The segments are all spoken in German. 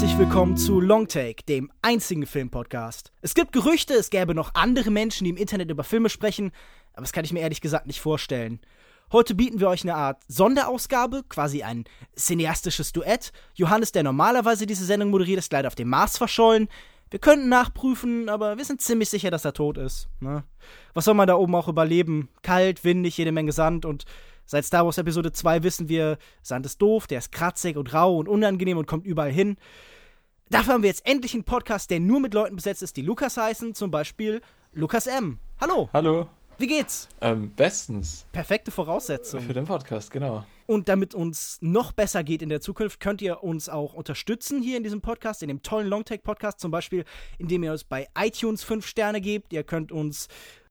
herzlich willkommen zu Longtake, dem einzigen Filmpodcast. Es gibt Gerüchte, es gäbe noch andere Menschen, die im Internet über Filme sprechen, aber das kann ich mir ehrlich gesagt nicht vorstellen. Heute bieten wir euch eine Art Sonderausgabe, quasi ein cineastisches Duett. Johannes, der normalerweise diese Sendung moderiert, ist leider auf dem Mars verschollen. Wir könnten nachprüfen, aber wir sind ziemlich sicher, dass er tot ist. Ne? Was soll man da oben auch überleben? Kalt, windig, jede Menge Sand und seit Star Wars Episode 2 wissen wir, Sand ist doof, der ist kratzig und rau und unangenehm und kommt überall hin. Dafür haben wir jetzt endlich einen Podcast, der nur mit Leuten besetzt ist, die Lukas heißen, zum Beispiel Lukas M. Hallo. Hallo. Wie geht's? Ähm, bestens. Perfekte Voraussetzung. Für den Podcast, genau. Und damit uns noch besser geht in der Zukunft, könnt ihr uns auch unterstützen hier in diesem Podcast, in dem tollen Longtake-Podcast, zum Beispiel, indem ihr uns bei iTunes 5 Sterne gebt. Ihr könnt uns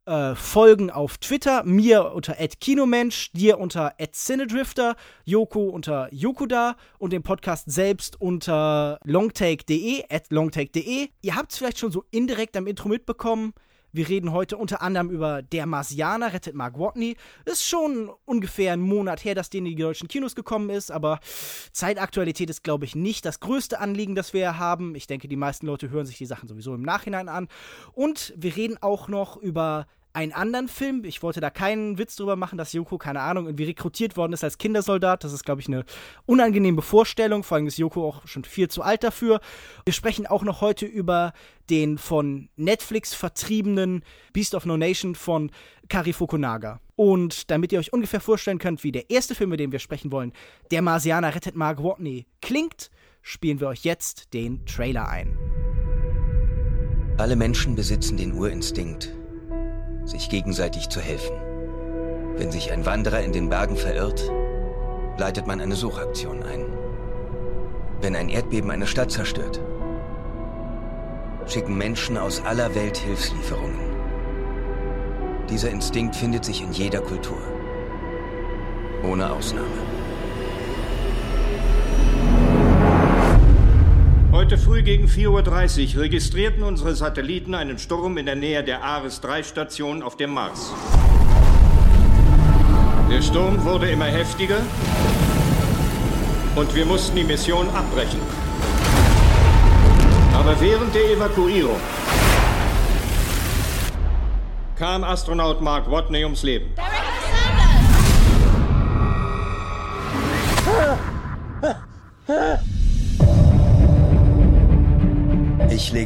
äh, folgen auf Twitter, mir unter @kinomensch, dir unter @cinedrifter, Joko unter Yokuda und den Podcast selbst unter longtake.de longtake.de. Ihr habt es vielleicht schon so indirekt am Intro mitbekommen. Wir reden heute unter anderem über Der Marsianer rettet Mark Watney. Ist schon ungefähr ein Monat her, dass der in die deutschen Kinos gekommen ist, aber Zeitaktualität ist, glaube ich, nicht das größte Anliegen, das wir haben. Ich denke, die meisten Leute hören sich die Sachen sowieso im Nachhinein an. Und wir reden auch noch über einen anderen Film. Ich wollte da keinen Witz drüber machen, dass Yoko, keine Ahnung, irgendwie rekrutiert worden ist als Kindersoldat. Das ist, glaube ich, eine unangenehme Vorstellung. Vor allem ist Yoko auch schon viel zu alt dafür. Wir sprechen auch noch heute über den von Netflix vertriebenen Beast of No Nation von Kari Fukunaga. Und damit ihr euch ungefähr vorstellen könnt, wie der erste Film, mit dem wir sprechen wollen, Der Marsianer rettet Mark Watney, klingt, spielen wir euch jetzt den Trailer ein. Alle Menschen besitzen den Urinstinkt, sich gegenseitig zu helfen. Wenn sich ein Wanderer in den Bergen verirrt, leitet man eine Suchaktion ein. Wenn ein Erdbeben eine Stadt zerstört, schicken Menschen aus aller Welt Hilfslieferungen. Dieser Instinkt findet sich in jeder Kultur. Ohne Ausnahme. Heute früh gegen 4.30 Uhr registrierten unsere Satelliten einen Sturm in der Nähe der Ares-3-Station auf dem Mars. Der Sturm wurde immer heftiger und wir mussten die Mission abbrechen. Aber während der Evakuierung kam Astronaut Mark Watney ums Leben. Ich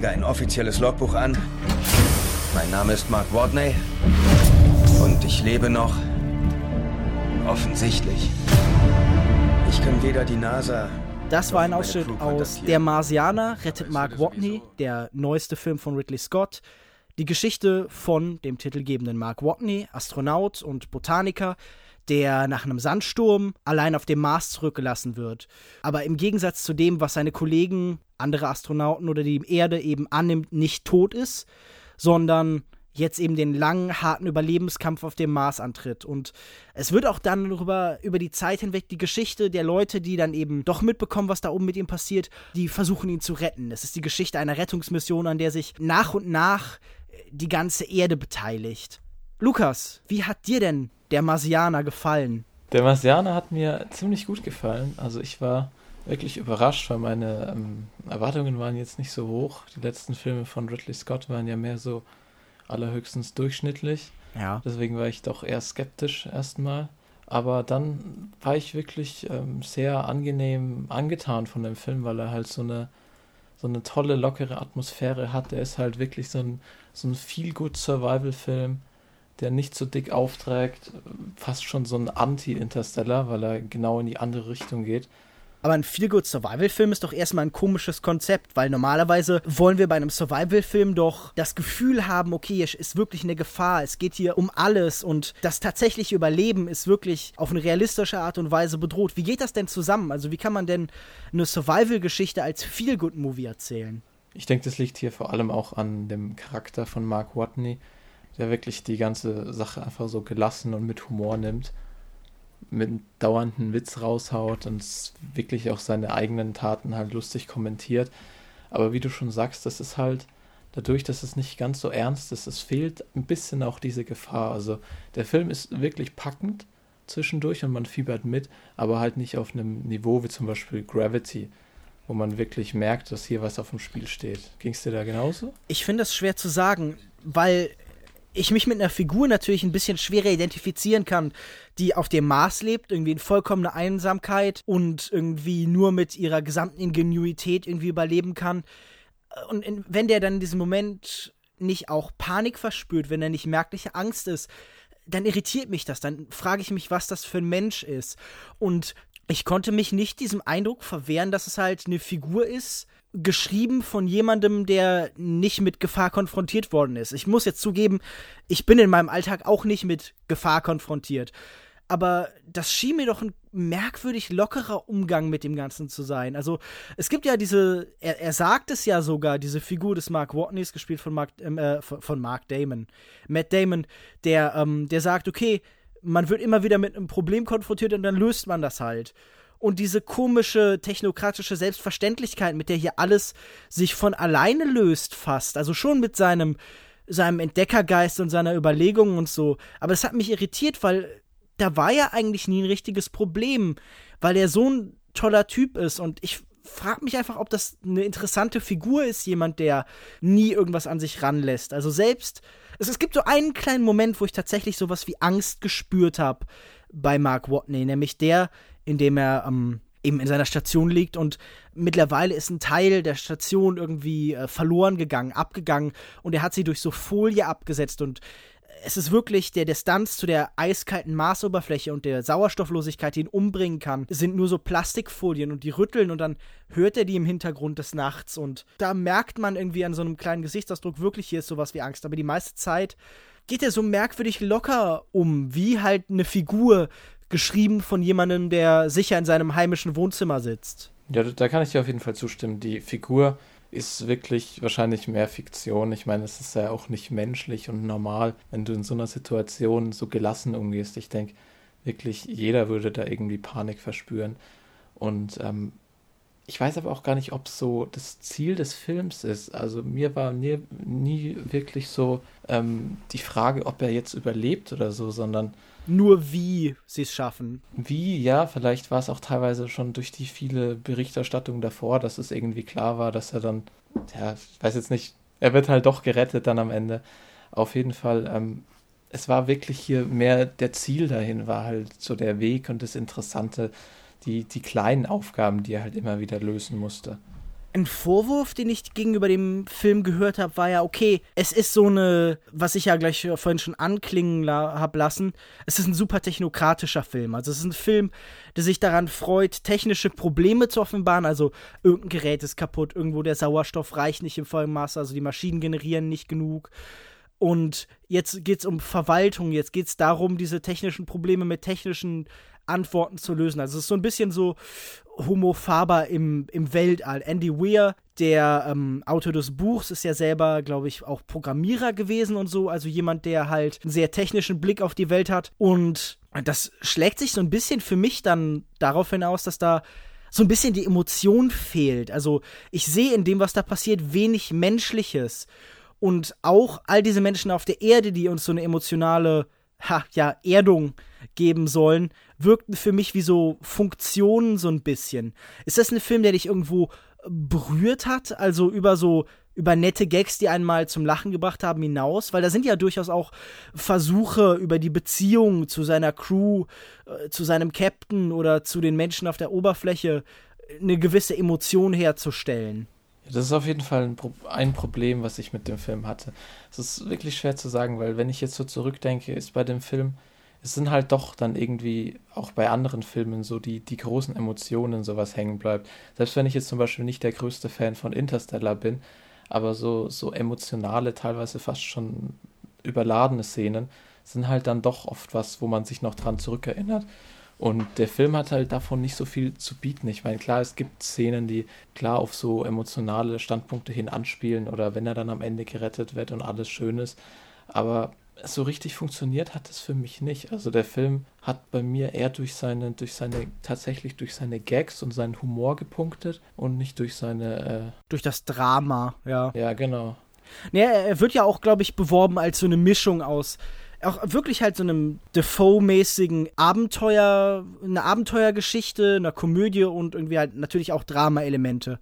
lege ein offizielles Logbuch an. Mein Name ist Mark Watney. Und ich lebe noch. Offensichtlich. Ich kann weder die NASA. Das war ein Ausschnitt aus Der Marsianer rettet Mark Watney, der neueste Film von Ridley Scott. Die Geschichte von dem titelgebenden Mark Watney, Astronaut und Botaniker, der nach einem Sandsturm allein auf dem Mars zurückgelassen wird. Aber im Gegensatz zu dem, was seine Kollegen, andere Astronauten oder die Erde eben annimmt, nicht tot ist, sondern jetzt eben den langen, harten Überlebenskampf auf dem Mars antritt. Und es wird auch dann darüber, über die Zeit hinweg die Geschichte der Leute, die dann eben doch mitbekommen, was da oben mit ihm passiert, die versuchen ihn zu retten. Es ist die Geschichte einer Rettungsmission, an der sich nach und nach die ganze Erde beteiligt. Lukas, wie hat dir denn der Marsianer gefallen? Der Marsianer hat mir ziemlich gut gefallen. Also ich war wirklich überrascht, weil meine ähm, Erwartungen waren jetzt nicht so hoch. Die letzten Filme von Ridley Scott waren ja mehr so allerhöchstens durchschnittlich. Ja. Deswegen war ich doch eher skeptisch erstmal. Aber dann war ich wirklich ähm, sehr angenehm angetan von dem Film, weil er halt so eine, so eine tolle, lockere Atmosphäre hat. Er ist halt wirklich so ein, so ein Feel-Good-Survival-Film, der nicht so dick aufträgt. Fast schon so ein Anti-Interstellar, weil er genau in die andere Richtung geht. Aber ein Feel-Good-Survival-Film ist doch erstmal ein komisches Konzept, weil normalerweise wollen wir bei einem Survival-Film doch das Gefühl haben, okay, es ist wirklich eine Gefahr, es geht hier um alles und das tatsächliche Überleben ist wirklich auf eine realistische Art und Weise bedroht. Wie geht das denn zusammen? Also wie kann man denn eine Survival-Geschichte als Feel-Good-Movie erzählen? Ich denke, das liegt hier vor allem auch an dem Charakter von Mark Watney, der wirklich die ganze Sache einfach so gelassen und mit Humor nimmt mit dauernden Witz raushaut und wirklich auch seine eigenen Taten halt lustig kommentiert. Aber wie du schon sagst, das ist halt dadurch, dass es nicht ganz so ernst ist, es fehlt ein bisschen auch diese Gefahr. Also der Film ist wirklich packend zwischendurch und man fiebert mit, aber halt nicht auf einem Niveau wie zum Beispiel Gravity, wo man wirklich merkt, dass hier was auf dem Spiel steht. Ging es dir da genauso? Ich finde das schwer zu sagen, weil ich mich mit einer Figur natürlich ein bisschen schwerer identifizieren kann, die auf dem Mars lebt, irgendwie in vollkommener Einsamkeit und irgendwie nur mit ihrer gesamten Ingenuität irgendwie überleben kann. Und in, wenn der dann in diesem Moment nicht auch Panik verspürt, wenn er nicht merkliche Angst ist, dann irritiert mich das. Dann frage ich mich, was das für ein Mensch ist. Und ich konnte mich nicht diesem Eindruck verwehren, dass es halt eine Figur ist, geschrieben von jemandem, der nicht mit Gefahr konfrontiert worden ist. Ich muss jetzt zugeben, ich bin in meinem Alltag auch nicht mit Gefahr konfrontiert. Aber das schien mir doch ein merkwürdig lockerer Umgang mit dem Ganzen zu sein. Also, es gibt ja diese, er, er sagt es ja sogar, diese Figur des Mark Watneys, gespielt von Mark, ähm, äh, von Mark Damon, Matt Damon, der, ähm, der sagt, okay, man wird immer wieder mit einem Problem konfrontiert und dann löst man das halt und diese komische technokratische Selbstverständlichkeit, mit der hier alles sich von alleine löst, fast. Also schon mit seinem, seinem Entdeckergeist und seiner Überlegungen und so. Aber es hat mich irritiert, weil da war ja eigentlich nie ein richtiges Problem, weil er so ein toller Typ ist und ich frage mich einfach, ob das eine interessante Figur ist, jemand, der nie irgendwas an sich ranlässt. Also selbst, es, es gibt so einen kleinen Moment, wo ich tatsächlich sowas wie Angst gespürt habe bei Mark Watney, nämlich der, in dem er ähm, eben in seiner Station liegt und mittlerweile ist ein Teil der Station irgendwie äh, verloren gegangen, abgegangen und er hat sie durch so Folie abgesetzt und es ist wirklich der Distanz zu der eiskalten Marsoberfläche und der Sauerstofflosigkeit, die ihn umbringen kann, sind nur so Plastikfolien und die rütteln und dann hört er die im Hintergrund des Nachts und da merkt man irgendwie an so einem kleinen Gesichtsausdruck wirklich, hier ist sowas wie Angst, aber die meiste Zeit geht er so merkwürdig locker um, wie halt eine Figur, geschrieben von jemandem, der sicher in seinem heimischen Wohnzimmer sitzt. Ja, da kann ich dir auf jeden Fall zustimmen. Die Figur ist wirklich wahrscheinlich mehr Fiktion. Ich meine, es ist ja auch nicht menschlich und normal, wenn du in so einer Situation so gelassen umgehst. Ich denke, wirklich jeder würde da irgendwie Panik verspüren. Und ähm, ich weiß aber auch gar nicht, ob so das Ziel des Films ist. Also mir war nie, nie wirklich so ähm, die Frage, ob er jetzt überlebt oder so, sondern nur wie sie es schaffen. Wie, ja, vielleicht war es auch teilweise schon durch die viele Berichterstattung davor, dass es irgendwie klar war, dass er dann, ja, ich weiß jetzt nicht, er wird halt doch gerettet dann am Ende. Auf jeden Fall, ähm, es war wirklich hier mehr der Ziel dahin, war halt so der Weg und das Interessante, die, die kleinen Aufgaben, die er halt immer wieder lösen musste ein Vorwurf, den ich gegenüber dem Film gehört habe, war ja, okay, es ist so eine, was ich ja gleich vorhin schon anklingen la habe lassen, es ist ein super technokratischer Film. Also es ist ein Film, der sich daran freut, technische Probleme zu offenbaren. Also irgendein Gerät ist kaputt, irgendwo der Sauerstoff reicht nicht im vollen Maße, also die Maschinen generieren nicht genug. Und jetzt geht es um Verwaltung, jetzt geht es darum, diese technischen Probleme mit technischen Antworten zu lösen. Also es ist so ein bisschen so Homo Faber im, im Weltall. Andy Weir, der ähm, Autor des Buchs, ist ja selber, glaube ich, auch Programmierer gewesen und so. Also jemand, der halt einen sehr technischen Blick auf die Welt hat. Und das schlägt sich so ein bisschen für mich dann darauf hinaus, dass da so ein bisschen die Emotion fehlt. Also ich sehe in dem, was da passiert, wenig Menschliches. Und auch all diese Menschen auf der Erde, die uns so eine emotionale ha, ja, Erdung geben sollen, wirkten für mich wie so Funktionen so ein bisschen. Ist das ein Film, der dich irgendwo berührt hat? Also über so über nette Gags, die einmal zum Lachen gebracht haben, hinaus, weil da sind ja durchaus auch Versuche über die Beziehung zu seiner Crew, äh, zu seinem Captain oder zu den Menschen auf der Oberfläche eine gewisse Emotion herzustellen. Das ist auf jeden Fall ein, Pro ein, Problem, was ich mit dem Film hatte. Es ist wirklich schwer zu sagen, weil wenn ich jetzt so zurückdenke, ist bei dem Film es sind halt doch dann irgendwie auch bei anderen Filmen so die, die großen Emotionen sowas hängen bleibt. Selbst wenn ich jetzt zum Beispiel nicht der größte Fan von Interstellar bin, aber so, so emotionale, teilweise fast schon überladene Szenen sind halt dann doch oft was, wo man sich noch dran zurückerinnert. Und der Film hat halt davon nicht so viel zu bieten. Ich meine, klar, es gibt Szenen, die klar auf so emotionale Standpunkte hin anspielen oder wenn er dann am Ende gerettet wird und alles schön ist. Aber so richtig funktioniert hat es für mich nicht. Also der Film hat bei mir eher durch seine, durch seine, tatsächlich durch seine Gags und seinen Humor gepunktet und nicht durch seine. Äh durch das Drama, ja. Ja, genau. Nee, er wird ja auch, glaube ich, beworben als so eine Mischung aus auch wirklich halt so einem Defoe-mäßigen Abenteuer, eine Abenteuergeschichte, einer Komödie und irgendwie halt natürlich auch Drama-Elemente.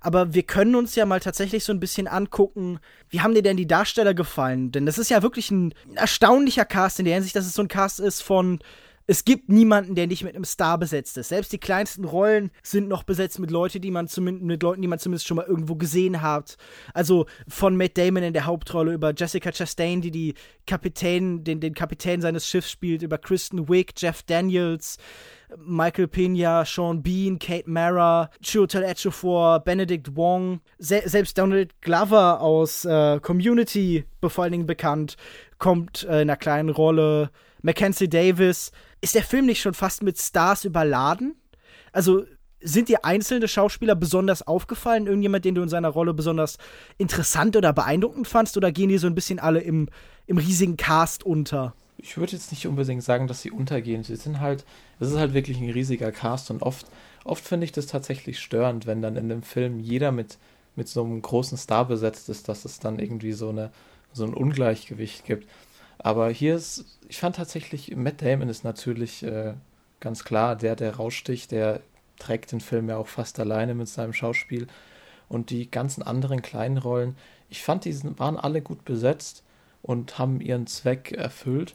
Aber wir können uns ja mal tatsächlich so ein bisschen angucken, wie haben dir denn die Darsteller gefallen? Denn das ist ja wirklich ein erstaunlicher Cast in der Hinsicht, dass es so ein Cast ist von es gibt niemanden, der nicht mit einem Star besetzt ist. Selbst die kleinsten Rollen sind noch besetzt mit Leuten, die man zumindest, mit Leuten, die man zumindest schon mal irgendwo gesehen hat. Also von Matt Damon in der Hauptrolle über Jessica Chastain, die die Kapitän, den, den Kapitän seines Schiffs spielt, über Kristen Wiig, Jeff Daniels, Michael Pena, Sean Bean, Kate Mara, Chiwetel Ejiofor, Benedict Wong, se selbst Donald Glover aus äh, Community, vor allen Dingen bekannt, kommt äh, in einer kleinen Rolle. Mackenzie Davis, ist der Film nicht schon fast mit Stars überladen? Also sind dir einzelne Schauspieler besonders aufgefallen? Irgendjemand, den du in seiner Rolle besonders interessant oder beeindruckend fandst? Oder gehen die so ein bisschen alle im, im riesigen Cast unter? Ich würde jetzt nicht unbedingt sagen, dass sie untergehen. Sie sind halt, es ist halt wirklich ein riesiger Cast und oft, oft finde ich das tatsächlich störend, wenn dann in dem Film jeder mit, mit so einem großen Star besetzt ist, dass es dann irgendwie so, eine, so ein Ungleichgewicht gibt. Aber hier ist, ich fand tatsächlich, Matt Damon ist natürlich äh, ganz klar der, der raussticht, der trägt den Film ja auch fast alleine mit seinem Schauspiel. Und die ganzen anderen kleinen Rollen, ich fand, die waren alle gut besetzt und haben ihren Zweck erfüllt.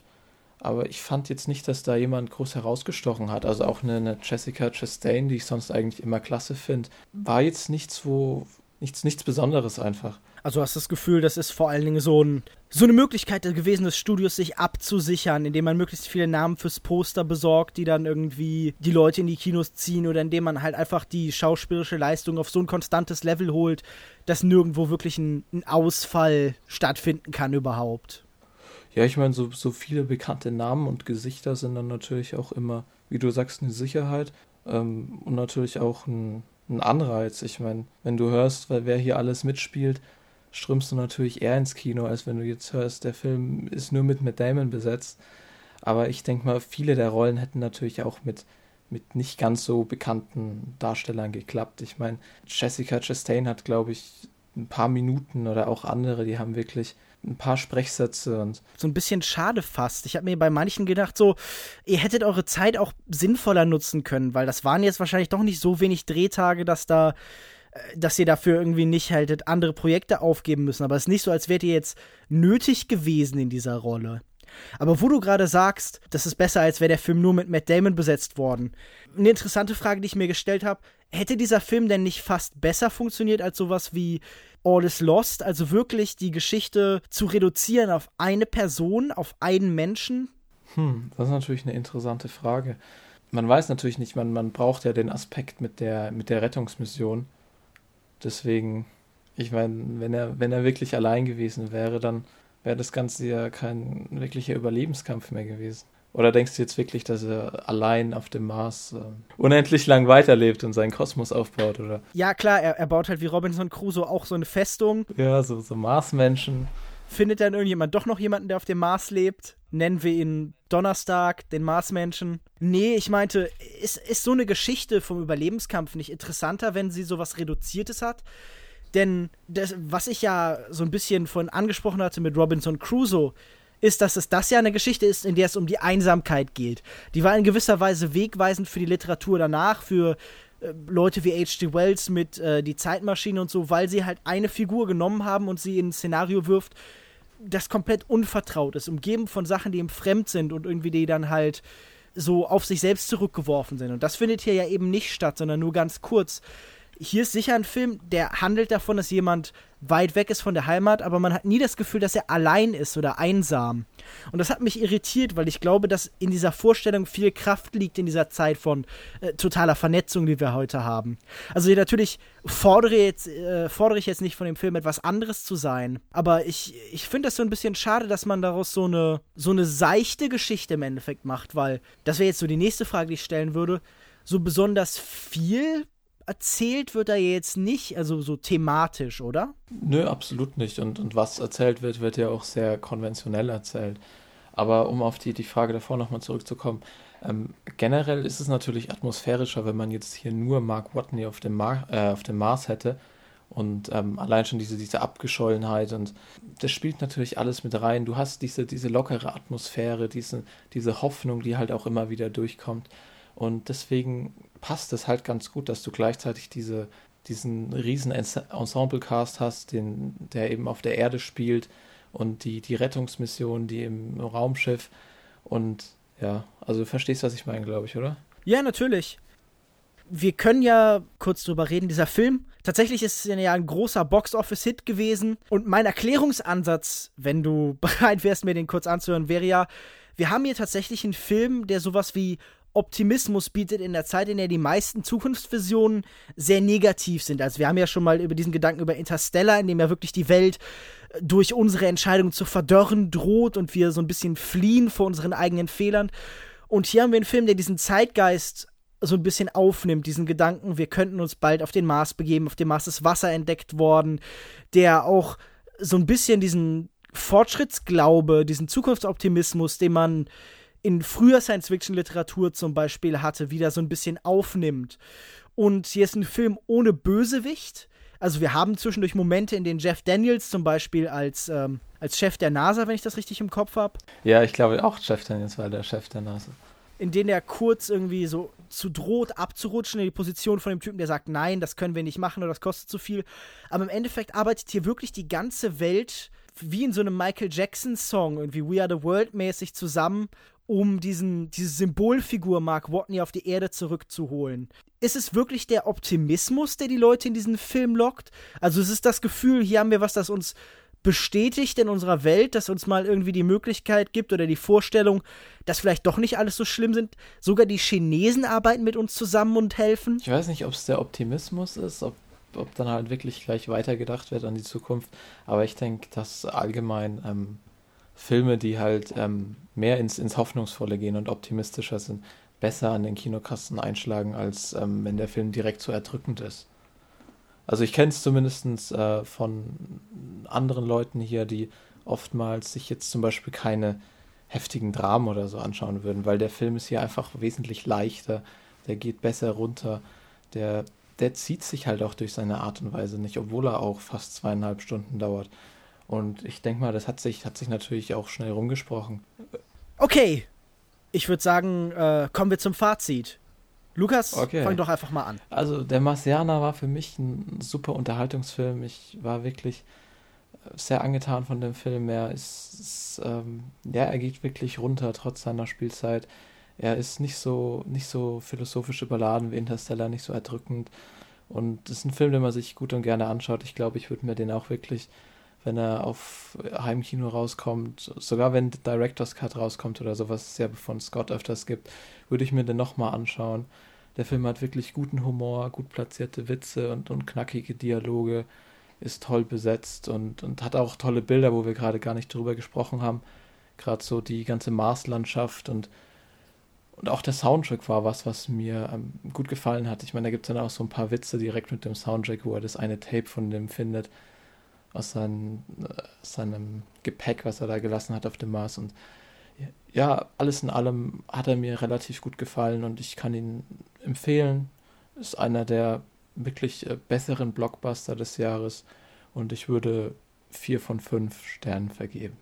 Aber ich fand jetzt nicht, dass da jemand groß herausgestochen hat. Also auch eine, eine Jessica Chastain, die ich sonst eigentlich immer klasse finde, war jetzt nichts, wo nichts, nichts Besonderes einfach. Also hast das Gefühl, das ist vor allen Dingen so, ein, so eine Möglichkeit gewesen des Studios, sich abzusichern, indem man möglichst viele Namen fürs Poster besorgt, die dann irgendwie die Leute in die Kinos ziehen oder indem man halt einfach die schauspielerische Leistung auf so ein konstantes Level holt, dass nirgendwo wirklich ein, ein Ausfall stattfinden kann überhaupt. Ja, ich meine, so, so viele bekannte Namen und Gesichter sind dann natürlich auch immer, wie du sagst, eine Sicherheit ähm, und natürlich auch ein, ein Anreiz. Ich meine, wenn du hörst, wer hier alles mitspielt, strömst du natürlich eher ins Kino, als wenn du jetzt hörst, der Film ist nur mit Matt Damon besetzt. Aber ich denke mal, viele der Rollen hätten natürlich auch mit, mit nicht ganz so bekannten Darstellern geklappt. Ich meine, Jessica Chastain hat, glaube ich, ein paar Minuten oder auch andere, die haben wirklich ein paar Sprechsätze und. So ein bisschen schade fast. Ich habe mir bei manchen gedacht, so, ihr hättet eure Zeit auch sinnvoller nutzen können, weil das waren jetzt wahrscheinlich doch nicht so wenig Drehtage, dass da dass ihr dafür irgendwie nicht halt andere Projekte aufgeben müssen. Aber es ist nicht so, als wärt ihr jetzt nötig gewesen in dieser Rolle. Aber wo du gerade sagst, das ist besser, als wäre der Film nur mit Matt Damon besetzt worden. Eine interessante Frage, die ich mir gestellt habe, hätte dieser Film denn nicht fast besser funktioniert als sowas wie All is Lost? Also wirklich die Geschichte zu reduzieren auf eine Person, auf einen Menschen? Hm, das ist natürlich eine interessante Frage. Man weiß natürlich nicht, man, man braucht ja den Aspekt mit der, mit der Rettungsmission. Deswegen, ich meine, wenn er, wenn er wirklich allein gewesen wäre, dann wäre das Ganze ja kein wirklicher Überlebenskampf mehr gewesen. Oder denkst du jetzt wirklich, dass er allein auf dem Mars äh, unendlich lang weiterlebt und seinen Kosmos aufbaut, oder? Ja, klar, er, er baut halt wie Robinson Crusoe auch so eine Festung. Ja, so, so Marsmenschen. Findet dann irgendjemand doch noch jemanden, der auf dem Mars lebt? Nennen wir ihn Donnerstag, den Marsmenschen. Nee, ich meinte, ist, ist so eine Geschichte vom Überlebenskampf nicht interessanter, wenn sie sowas Reduziertes hat? Denn das, was ich ja so ein bisschen von angesprochen hatte mit Robinson Crusoe, ist, dass es das ja eine Geschichte ist, in der es um die Einsamkeit geht. Die war in gewisser Weise wegweisend für die Literatur danach, für Leute wie H.G. Wells mit äh, Die Zeitmaschine und so, weil sie halt eine Figur genommen haben und sie in ein Szenario wirft, das komplett unvertraut ist, umgeben von Sachen, die ihm fremd sind und irgendwie die dann halt so auf sich selbst zurückgeworfen sind. Und das findet hier ja eben nicht statt, sondern nur ganz kurz. Hier ist sicher ein Film, der handelt davon, dass jemand weit weg ist von der Heimat, aber man hat nie das Gefühl, dass er allein ist oder einsam. Und das hat mich irritiert, weil ich glaube, dass in dieser Vorstellung viel Kraft liegt in dieser Zeit von äh, totaler Vernetzung, die wir heute haben. Also natürlich fordere, jetzt, äh, fordere ich jetzt nicht von dem Film etwas anderes zu sein, aber ich, ich finde das so ein bisschen schade, dass man daraus so eine, so eine seichte Geschichte im Endeffekt macht, weil das wäre jetzt so die nächste Frage, die ich stellen würde. So besonders viel erzählt wird er jetzt nicht, also so thematisch, oder? Nö, absolut nicht. Und, und was erzählt wird, wird ja auch sehr konventionell erzählt. Aber um auf die, die Frage davor nochmal zurückzukommen, ähm, generell ist es natürlich atmosphärischer, wenn man jetzt hier nur Mark Watney auf dem, Mar äh, auf dem Mars hätte Und ähm, allein schon diese, diese Abgeschollenheit und das spielt natürlich alles mit rein. Du hast diese, diese lockere Atmosphäre, diese, diese Hoffnung, die halt auch immer wieder durchkommt. Und deswegen passt es halt ganz gut, dass du gleichzeitig diese, diesen riesen Ensemble-Cast hast, den, der eben auf der Erde spielt und die, die Rettungsmission, die im Raumschiff und ja, also du verstehst, was ich meine, glaube ich, oder? Ja, natürlich wir können ja kurz drüber reden. Dieser Film, tatsächlich ist es ja ein großer Box-Office-Hit gewesen. Und mein Erklärungsansatz, wenn du bereit wärst, mir den kurz anzuhören, wäre ja, wir haben hier tatsächlich einen Film, der sowas wie Optimismus bietet in der Zeit, in der die meisten Zukunftsvisionen sehr negativ sind. Also wir haben ja schon mal über diesen Gedanken über Interstellar, in dem ja wirklich die Welt äh, durch unsere Entscheidung zu verdörren droht und wir so ein bisschen fliehen vor unseren eigenen Fehlern. Und hier haben wir einen Film, der diesen Zeitgeist so ein bisschen aufnimmt, diesen Gedanken, wir könnten uns bald auf den Mars begeben, auf dem Mars ist Wasser entdeckt worden, der auch so ein bisschen diesen Fortschrittsglaube, diesen Zukunftsoptimismus, den man in früher Science-Fiction-Literatur zum Beispiel hatte, wieder so ein bisschen aufnimmt. Und hier ist ein Film ohne Bösewicht. Also wir haben zwischendurch Momente, in denen Jeff Daniels zum Beispiel als, ähm, als Chef der NASA, wenn ich das richtig im Kopf habe. Ja, ich glaube auch Jeff Daniels war der Chef der NASA in denen er kurz irgendwie so zu droht, abzurutschen in die Position von dem Typen, der sagt, nein, das können wir nicht machen oder das kostet zu viel. Aber im Endeffekt arbeitet hier wirklich die ganze Welt wie in so einem Michael Jackson-Song, irgendwie We Are the World mäßig zusammen, um diesen, diese Symbolfigur Mark Watney auf die Erde zurückzuholen. Ist es wirklich der Optimismus, der die Leute in diesen Film lockt? Also es ist das Gefühl, hier haben wir was, das uns bestätigt in unserer Welt, dass uns mal irgendwie die Möglichkeit gibt oder die Vorstellung, dass vielleicht doch nicht alles so schlimm sind. Sogar die Chinesen arbeiten mit uns zusammen und helfen. Ich weiß nicht, ob es der Optimismus ist, ob, ob dann halt wirklich gleich weitergedacht wird an die Zukunft. Aber ich denke, dass allgemein ähm, Filme, die halt ähm, mehr ins, ins Hoffnungsvolle gehen und optimistischer sind, besser an den Kinokasten einschlagen, als ähm, wenn der Film direkt so erdrückend ist. Also ich kenne es zumindest äh, von anderen Leuten hier, die oftmals sich jetzt zum Beispiel keine heftigen Dramen oder so anschauen würden, weil der Film ist hier einfach wesentlich leichter, der geht besser runter, der, der zieht sich halt auch durch seine Art und Weise nicht, obwohl er auch fast zweieinhalb Stunden dauert. Und ich denke mal, das hat sich, hat sich natürlich auch schnell rumgesprochen. Okay, ich würde sagen, äh, kommen wir zum Fazit. Lukas, okay. fang doch einfach mal an. Also, der Marcianer war für mich ein super Unterhaltungsfilm. Ich war wirklich äh, sehr angetan von dem Film. Er ist, ist ähm, ja, er geht wirklich runter, trotz seiner Spielzeit. Er ist nicht so, nicht so philosophisch überladen wie Interstellar, nicht so erdrückend. Und es ist ein Film, den man sich gut und gerne anschaut. Ich glaube, ich würde mir den auch wirklich, wenn er auf Heimkino rauskommt, sogar wenn Director's Cut rauskommt oder sowas es ja von Scott öfters gibt, würde ich mir den nochmal anschauen. Der Film hat wirklich guten Humor, gut platzierte Witze und, und knackige Dialoge, ist toll besetzt und, und hat auch tolle Bilder, wo wir gerade gar nicht drüber gesprochen haben. Gerade so die ganze Marslandschaft und, und auch der Soundtrack war was, was mir ähm, gut gefallen hat. Ich meine, da gibt es dann auch so ein paar Witze direkt mit dem Soundtrack, wo er das eine Tape von dem findet, aus seinem, äh, seinem Gepäck, was er da gelassen hat auf dem Mars. Und ja, alles in allem hat er mir relativ gut gefallen und ich kann ihn empfehlen. Ist einer der wirklich äh, besseren Blockbuster des Jahres und ich würde vier von fünf Sternen vergeben.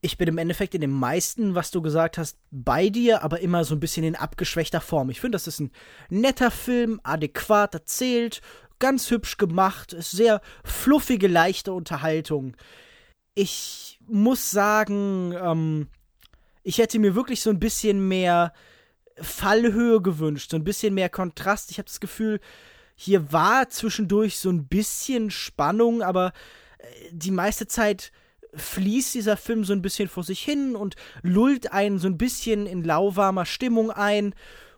Ich bin im Endeffekt in dem meisten, was du gesagt hast, bei dir, aber immer so ein bisschen in abgeschwächter Form. Ich finde, das ist ein netter Film, adäquat erzählt, ganz hübsch gemacht, sehr fluffige, leichte Unterhaltung. Ich muss sagen, ähm, ich hätte mir wirklich so ein bisschen mehr Fallhöhe gewünscht, so ein bisschen mehr Kontrast. Ich habe das Gefühl, hier war zwischendurch so ein bisschen Spannung, aber äh, die meiste Zeit fließt dieser Film so ein bisschen vor sich hin und lullt einen so ein bisschen in lauwarmer Stimmung ein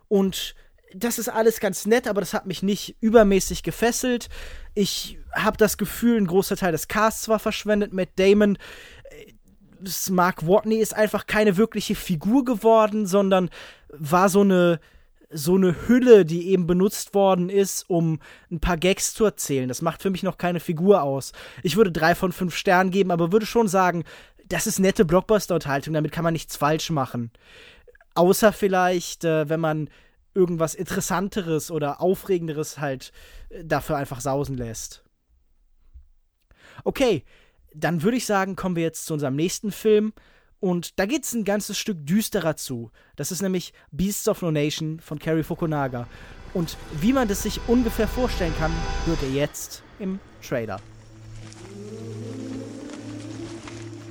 und das ist alles ganz nett, aber das hat mich nicht übermäßig gefesselt. Ich habe das Gefühl, ein großer Teil des Casts war verschwendet. Matt Damon Mark Watney ist einfach keine wirkliche Figur geworden, sondern war so eine so eine Hülle, die eben benutzt worden ist, um ein paar Gags zu erzählen. Das macht für mich noch keine Figur aus. Ich würde drei von fünf Sternen geben, aber würde schon sagen, das ist nette Blockbuster-Unterhaltung, damit kann man nichts falsch machen. Außer vielleicht, äh, wenn man irgendwas Interessanteres oder Aufregenderes halt äh, dafür einfach sausen lässt. Okay, dann würde ich sagen, kommen wir jetzt zu unserem nächsten Film. Und da geht es ein ganzes Stück düsterer zu. Das ist nämlich Beasts of No Nation von Cary Fukunaga. Und wie man das sich ungefähr vorstellen kann, hört ihr jetzt im Trailer.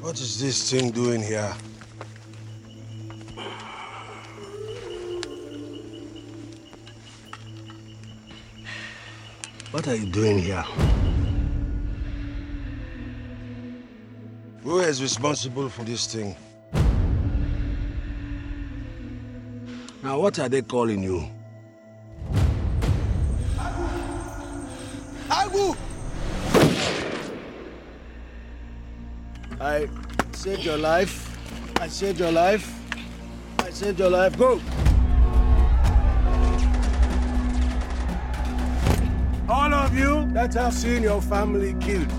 What is this thing doing here? What are you doing here? Who is responsible for this thing? Now, what are they calling you? Agu! I saved your life. I saved your life. I saved your life. Go! Of you that have seen your family killed.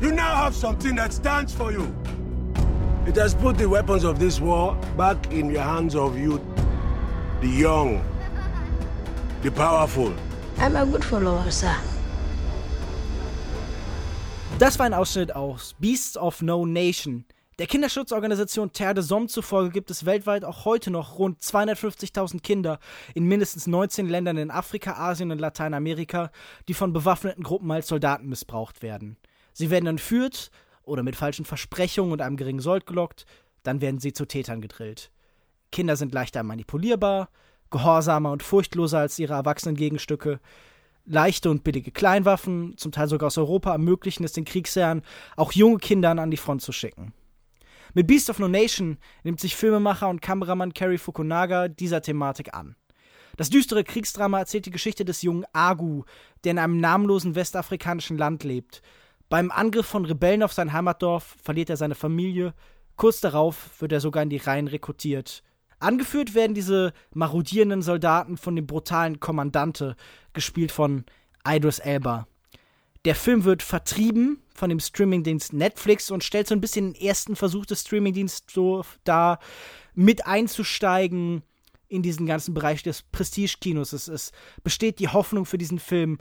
You now have something that stands for you. It has put the weapons of this war back in your hands of you, the young, the powerful. I'm a good follower, sir. Das war ein Ausschnitt aus Beasts of No Nation. Der Kinderschutzorganisation Terre de Somme zufolge gibt es weltweit auch heute noch rund 250.000 Kinder in mindestens 19 Ländern in Afrika, Asien und Lateinamerika, die von bewaffneten Gruppen als Soldaten missbraucht werden. Sie werden entführt oder mit falschen Versprechungen und einem geringen Sold gelockt, dann werden sie zu Tätern gedrillt. Kinder sind leichter manipulierbar, gehorsamer und furchtloser als ihre erwachsenen Gegenstücke. Leichte und billige Kleinwaffen, zum Teil sogar aus Europa, ermöglichen es den Kriegsherren, auch junge Kindern an die Front zu schicken. Mit Beast of No Nation nimmt sich Filmemacher und Kameramann Cary Fukunaga dieser Thematik an. Das düstere Kriegsdrama erzählt die Geschichte des jungen Agu, der in einem namenlosen westafrikanischen Land lebt. Beim Angriff von Rebellen auf sein Heimatdorf verliert er seine Familie. Kurz darauf wird er sogar in die Reihen rekrutiert. Angeführt werden diese marodierenden Soldaten von dem brutalen Kommandante, gespielt von Idris Elba. Der Film wird vertrieben von dem Streamingdienst Netflix und stellt so ein bisschen den ersten Versuch des Streamingdienstes so dar, mit einzusteigen in diesen ganzen Bereich des Prestige-Kinos. Es, es besteht die Hoffnung für diesen Film,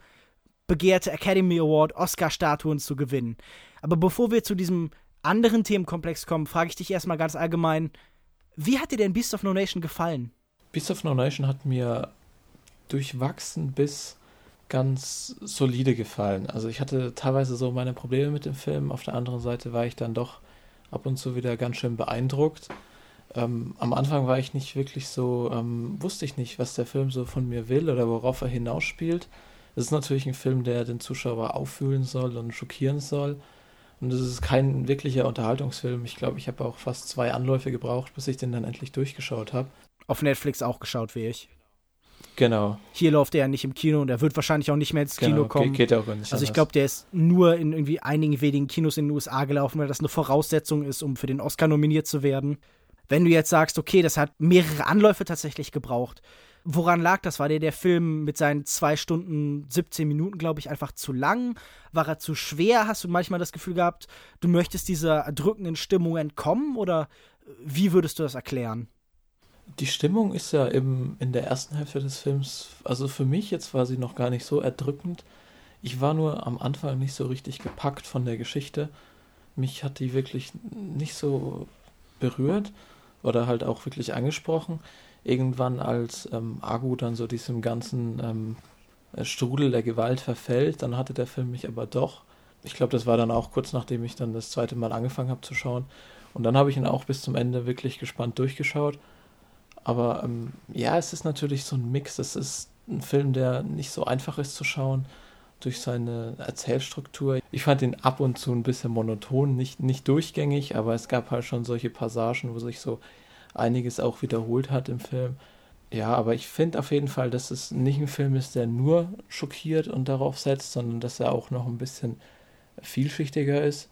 begehrte Academy Award, Oscar-Statuen zu gewinnen. Aber bevor wir zu diesem anderen Themenkomplex kommen, frage ich dich erstmal ganz allgemein, wie hat dir denn Beast of No Nation gefallen? Beast of No Nation hat mir durchwachsen bis ganz solide gefallen. Also ich hatte teilweise so meine Probleme mit dem Film. Auf der anderen Seite war ich dann doch ab und zu wieder ganz schön beeindruckt. Ähm, am Anfang war ich nicht wirklich so, ähm, wusste ich nicht, was der Film so von mir will oder worauf er hinausspielt. Es ist natürlich ein Film, der den Zuschauer auffühlen soll und schockieren soll. Und es ist kein wirklicher Unterhaltungsfilm. Ich glaube, ich habe auch fast zwei Anläufe gebraucht, bis ich den dann endlich durchgeschaut habe. Auf Netflix auch geschaut wie ich. Genau. Hier läuft er ja nicht im Kino und er wird wahrscheinlich auch nicht mehr ins Kino genau, kommen. Geht auch nicht also ich glaube, der ist nur in irgendwie einigen wenigen Kinos in den USA gelaufen, weil das eine Voraussetzung ist, um für den Oscar nominiert zu werden. Wenn du jetzt sagst, okay, das hat mehrere Anläufe tatsächlich gebraucht, woran lag das? War dir der Film mit seinen zwei Stunden, 17 Minuten, glaube ich, einfach zu lang? War er zu schwer? Hast du manchmal das Gefühl gehabt, du möchtest dieser erdrückenden Stimmung entkommen? Oder wie würdest du das erklären? Die Stimmung ist ja im, in der ersten Hälfte des Films, also für mich jetzt war sie noch gar nicht so erdrückend. Ich war nur am Anfang nicht so richtig gepackt von der Geschichte. Mich hat die wirklich nicht so berührt oder halt auch wirklich angesprochen. Irgendwann, als ähm, Agu dann so diesem ganzen ähm, Strudel der Gewalt verfällt, dann hatte der Film mich aber doch. Ich glaube, das war dann auch kurz nachdem ich dann das zweite Mal angefangen habe zu schauen. Und dann habe ich ihn auch bis zum Ende wirklich gespannt durchgeschaut. Aber ähm, ja, es ist natürlich so ein Mix. Es ist ein Film, der nicht so einfach ist zu schauen durch seine Erzählstruktur. Ich fand ihn ab und zu ein bisschen monoton, nicht, nicht durchgängig, aber es gab halt schon solche Passagen, wo sich so einiges auch wiederholt hat im Film. Ja, aber ich finde auf jeden Fall, dass es nicht ein Film ist, der nur schockiert und darauf setzt, sondern dass er auch noch ein bisschen vielschichtiger ist.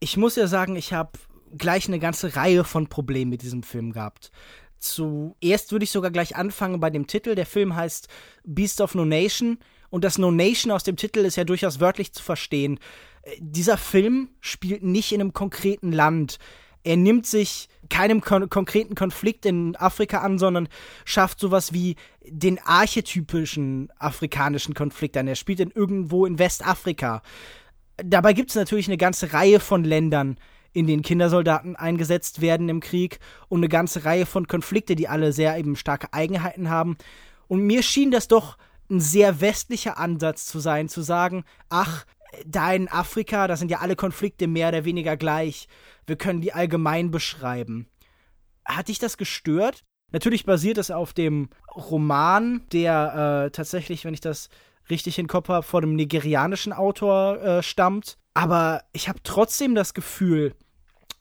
Ich muss ja sagen, ich habe gleich eine ganze Reihe von Problemen mit diesem Film gehabt. Zuerst würde ich sogar gleich anfangen bei dem Titel. Der Film heißt Beast of No Nation und das No Nation aus dem Titel ist ja durchaus wörtlich zu verstehen. Äh, dieser Film spielt nicht in einem konkreten Land. Er nimmt sich keinem kon konkreten Konflikt in Afrika an, sondern schafft sowas wie den archetypischen afrikanischen Konflikt an. Er spielt in irgendwo in Westafrika. Dabei gibt es natürlich eine ganze Reihe von Ländern, in denen Kindersoldaten eingesetzt werden im Krieg und eine ganze Reihe von Konflikte, die alle sehr eben starke Eigenheiten haben. Und mir schien das doch ein sehr westlicher Ansatz zu sein, zu sagen, ach, da in Afrika, da sind ja alle Konflikte mehr oder weniger gleich. Wir können die allgemein beschreiben. Hat dich das gestört? Natürlich basiert es auf dem Roman, der äh, tatsächlich, wenn ich das richtig in Kopf habe, von einem nigerianischen Autor äh, stammt. Aber ich habe trotzdem das Gefühl,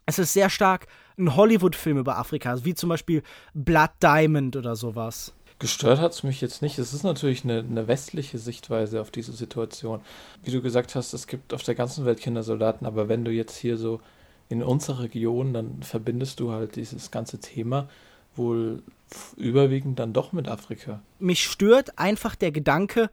es ist sehr stark ein Hollywood-Film über Afrika, wie zum Beispiel Blood Diamond oder sowas. Gestört hat es mich jetzt nicht. Es ist natürlich eine, eine, westliche Sichtweise auf diese Situation. Wie du gesagt hast, es gibt auf der ganzen Welt Kindersoldaten, aber wenn du jetzt hier so in unserer Region, dann verbindest du halt dieses ganze Thema wohl überwiegend dann doch mit Afrika. Mich stört einfach der Gedanke,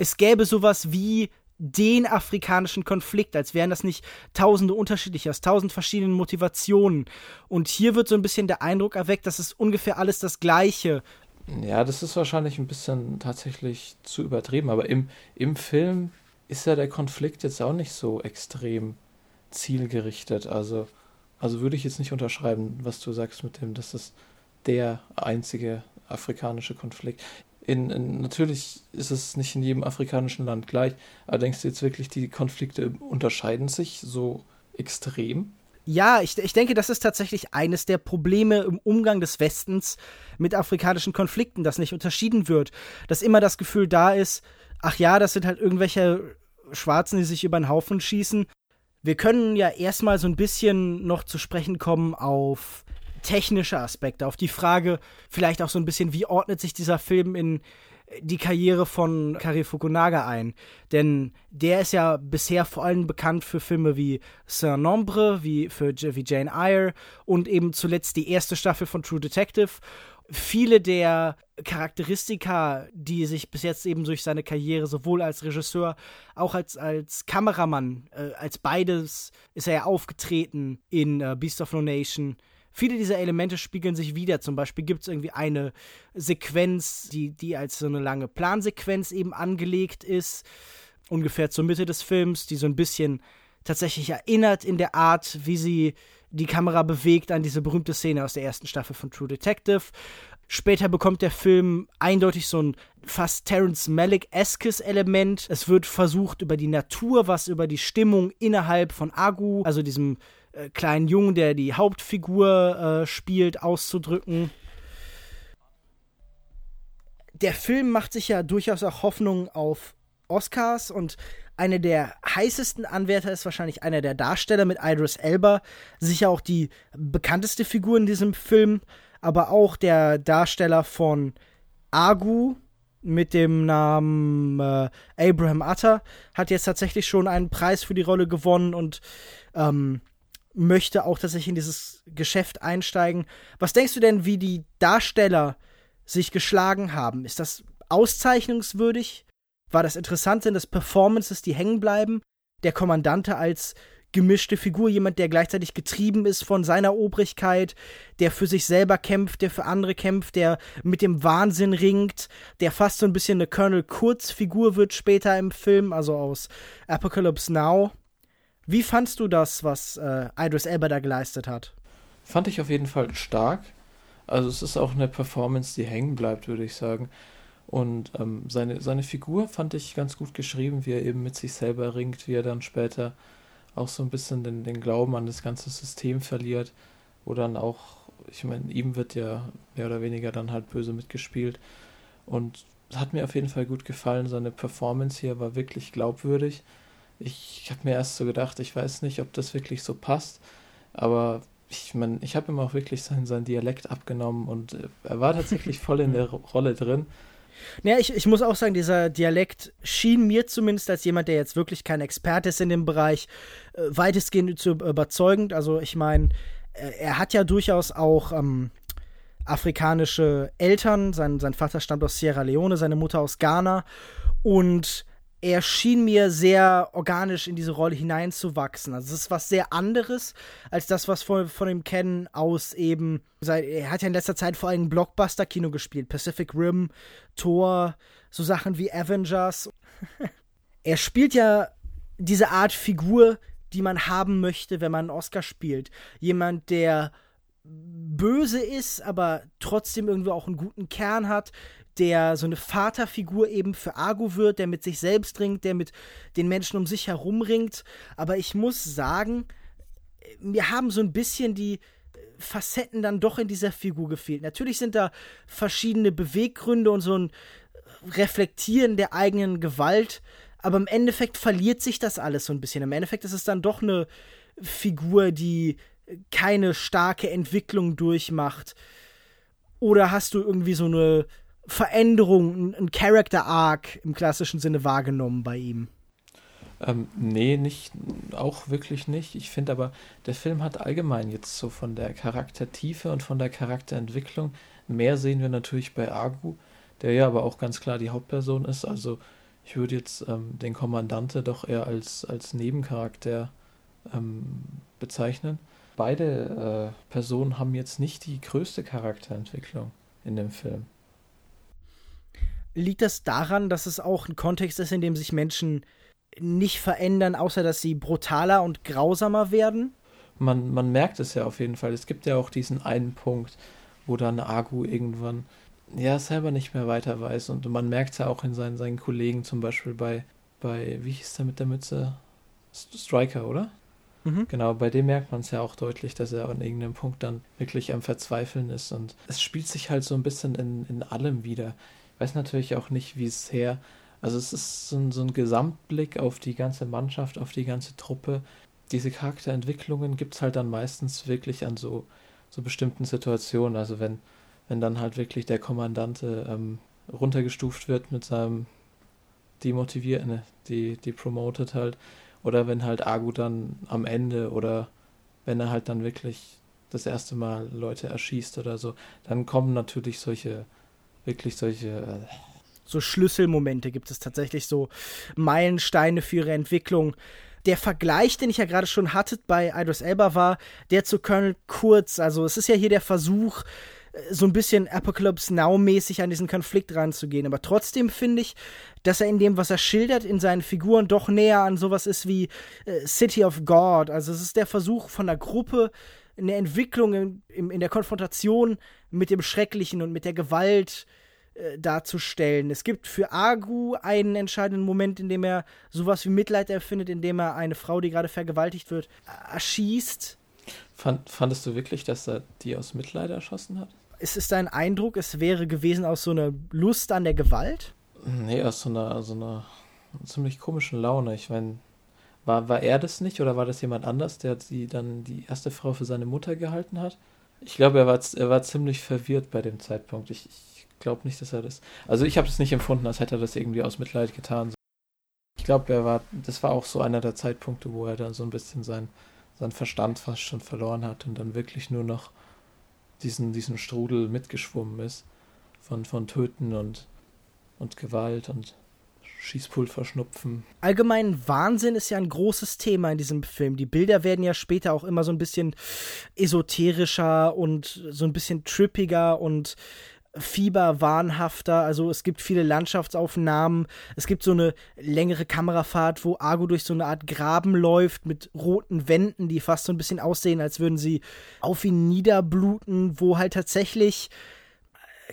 es gäbe sowas wie den afrikanischen Konflikt, als wären das nicht tausende unterschiedliche, aus tausend verschiedenen Motivationen. Und hier wird so ein bisschen der Eindruck erweckt, dass es ungefähr alles das Gleiche ja, das ist wahrscheinlich ein bisschen tatsächlich zu übertrieben, aber im, im Film ist ja der Konflikt jetzt auch nicht so extrem zielgerichtet. Also, also würde ich jetzt nicht unterschreiben, was du sagst mit dem, dass das der einzige afrikanische Konflikt. In, in, natürlich ist es nicht in jedem afrikanischen Land gleich, aber denkst du jetzt wirklich, die Konflikte unterscheiden sich so extrem? Ja, ich, ich denke, das ist tatsächlich eines der Probleme im Umgang des Westens mit afrikanischen Konflikten, dass nicht unterschieden wird. Dass immer das Gefühl da ist, ach ja, das sind halt irgendwelche Schwarzen, die sich über den Haufen schießen. Wir können ja erstmal so ein bisschen noch zu sprechen kommen auf technische Aspekte, auf die Frage, vielleicht auch so ein bisschen, wie ordnet sich dieser Film in die Karriere von Kari Fukunaga ein. Denn der ist ja bisher vor allem bekannt für Filme wie Saint Nombre, wie, für, wie Jane Eyre und eben zuletzt die erste Staffel von True Detective. Viele der Charakteristika, die sich bis jetzt eben durch seine Karriere sowohl als Regisseur, auch als, als Kameramann, äh, als beides ist er ja aufgetreten in äh, Beast of No Nation, viele dieser Elemente spiegeln sich wieder. Zum Beispiel gibt es irgendwie eine Sequenz, die, die als so eine lange Plansequenz eben angelegt ist, ungefähr zur Mitte des Films, die so ein bisschen tatsächlich erinnert in der Art, wie sie die Kamera bewegt an diese berühmte Szene aus der ersten Staffel von True Detective. Später bekommt der Film eindeutig so ein fast Terence Malick-eskes Element. Es wird versucht, über die Natur, was über die Stimmung innerhalb von Agu, also diesem äh, kleinen Jungen, der die Hauptfigur äh, spielt, auszudrücken. Der Film macht sich ja durchaus auch Hoffnung auf Oscars und eine der heißesten Anwärter ist wahrscheinlich einer der Darsteller mit Idris Elba, sicher auch die bekannteste Figur in diesem Film, aber auch der Darsteller von Agu mit dem Namen äh, Abraham Atta hat jetzt tatsächlich schon einen Preis für die Rolle gewonnen und ähm, möchte auch tatsächlich in dieses Geschäft einsteigen. Was denkst du denn, wie die Darsteller sich geschlagen haben? Ist das auszeichnungswürdig? War das interessant? Sind das Performances, die hängen bleiben? Der Kommandante als gemischte Figur, jemand, der gleichzeitig getrieben ist von seiner Obrigkeit, der für sich selber kämpft, der für andere kämpft, der mit dem Wahnsinn ringt, der fast so ein bisschen eine Colonel Kurz Figur wird später im Film, also aus Apocalypse Now. Wie fandst du das, was äh, Idris Elba da geleistet hat? Fand ich auf jeden Fall stark. Also es ist auch eine Performance, die hängen bleibt, würde ich sagen. Und ähm, seine, seine Figur fand ich ganz gut geschrieben, wie er eben mit sich selber ringt, wie er dann später auch so ein bisschen den, den Glauben an das ganze System verliert, wo dann auch, ich meine, ihm wird ja mehr oder weniger dann halt böse mitgespielt. Und hat mir auf jeden Fall gut gefallen. Seine Performance hier war wirklich glaubwürdig. Ich habe mir erst so gedacht, ich weiß nicht, ob das wirklich so passt, aber ich meine, ich habe ihm auch wirklich seinen, seinen Dialekt abgenommen und äh, er war tatsächlich voll in der Rolle drin. Ja, ich, ich muss auch sagen, dieser Dialekt schien mir zumindest als jemand, der jetzt wirklich kein Experte ist in dem Bereich, äh, weitestgehend zu überzeugend. Also ich meine, er hat ja durchaus auch ähm, afrikanische Eltern. Sein, sein Vater stammt aus Sierra Leone, seine Mutter aus Ghana. Und er schien mir sehr organisch in diese Rolle hineinzuwachsen. Also es ist was sehr anderes als das, was von, von ihm kennen aus eben, er hat ja in letzter Zeit vor allem Blockbuster-Kino gespielt, Pacific Rim, Thor, so Sachen wie Avengers. er spielt ja diese Art Figur, die man haben möchte, wenn man einen Oscar spielt. Jemand, der böse ist, aber trotzdem irgendwie auch einen guten Kern hat, der so eine Vaterfigur eben für Argo wird, der mit sich selbst ringt, der mit den Menschen um sich herum ringt. Aber ich muss sagen, mir haben so ein bisschen die Facetten dann doch in dieser Figur gefehlt. Natürlich sind da verschiedene Beweggründe und so ein Reflektieren der eigenen Gewalt, aber im Endeffekt verliert sich das alles so ein bisschen. Im Endeffekt ist es dann doch eine Figur, die keine starke Entwicklung durchmacht. Oder hast du irgendwie so eine Veränderung, ein Character Arc im klassischen Sinne wahrgenommen bei ihm? Ähm, nee, nicht, auch wirklich nicht. Ich finde aber, der Film hat allgemein jetzt so von der Charaktertiefe und von der Charakterentwicklung mehr sehen wir natürlich bei Agu, der ja aber auch ganz klar die Hauptperson ist. Also ich würde jetzt ähm, den Kommandante doch eher als, als Nebencharakter ähm, bezeichnen. Beide äh, Personen haben jetzt nicht die größte Charakterentwicklung in dem Film. Liegt das daran, dass es auch ein Kontext ist, in dem sich Menschen nicht verändern, außer dass sie brutaler und grausamer werden? Man, man merkt es ja auf jeden Fall. Es gibt ja auch diesen einen Punkt, wo dann Agu irgendwann ja selber nicht mehr weiter weiß. Und man merkt es ja auch in seinen, seinen Kollegen, zum Beispiel bei, bei, wie hieß der mit der Mütze? Striker, oder? Mhm. Genau, bei dem merkt man es ja auch deutlich, dass er an irgendeinem Punkt dann wirklich am Verzweifeln ist. Und es spielt sich halt so ein bisschen in, in allem wieder weiß natürlich auch nicht, wie es her. Also es ist so ein, so ein Gesamtblick auf die ganze Mannschaft, auf die ganze Truppe. Diese Charakterentwicklungen gibt es halt dann meistens wirklich an so, so bestimmten Situationen. Also wenn, wenn dann halt wirklich der Kommandante ähm, runtergestuft wird mit seinem demotiviert, ne, die, die promoted halt. Oder wenn halt Agu dann am Ende oder wenn er halt dann wirklich das erste Mal Leute erschießt oder so, dann kommen natürlich solche wirklich solche. Äh so Schlüsselmomente gibt es tatsächlich, so Meilensteine für ihre Entwicklung. Der Vergleich, den ich ja gerade schon hatte bei Idris Elba, war der zu Colonel Kurz. Also, es ist ja hier der Versuch, äh, so ein bisschen Apocalypse Now-mäßig an diesen Konflikt ranzugehen. Aber trotzdem finde ich, dass er in dem, was er schildert, in seinen Figuren doch näher an sowas ist wie äh, City of God. Also es ist der Versuch von einer Gruppe, eine Entwicklung in, in, in der Konfrontation mit dem Schrecklichen und mit der Gewalt äh, darzustellen. Es gibt für Agu einen entscheidenden Moment, in dem er sowas wie Mitleid erfindet, in dem er eine Frau, die gerade vergewaltigt wird, erschießt. Fand, fandest du wirklich, dass er die aus Mitleid erschossen hat? Es ist dein Eindruck, es wäre gewesen aus so einer Lust an der Gewalt? Nee, aus so einer, so einer ziemlich komischen Laune. Ich meine, war, war er das nicht oder war das jemand anders, der sie dann die erste Frau für seine Mutter gehalten hat? Ich glaube, er war, er war ziemlich verwirrt bei dem Zeitpunkt. Ich, ich glaube nicht, dass er das. Also ich habe es nicht empfunden, als hätte er das irgendwie aus Mitleid getan. Ich glaube, er war. Das war auch so einer der Zeitpunkte, wo er dann so ein bisschen sein, sein Verstand fast schon verloren hat und dann wirklich nur noch diesen, diesen Strudel mitgeschwommen ist. Von, von Töten und, und Gewalt und Schießpulver schnupfen. Allgemein Wahnsinn ist ja ein großes Thema in diesem Film. Die Bilder werden ja später auch immer so ein bisschen esoterischer und so ein bisschen trippiger und fieberwahnhafter. Also es gibt viele Landschaftsaufnahmen. Es gibt so eine längere Kamerafahrt, wo Argo durch so eine Art Graben läuft mit roten Wänden, die fast so ein bisschen aussehen, als würden sie auf ihn niederbluten, wo halt tatsächlich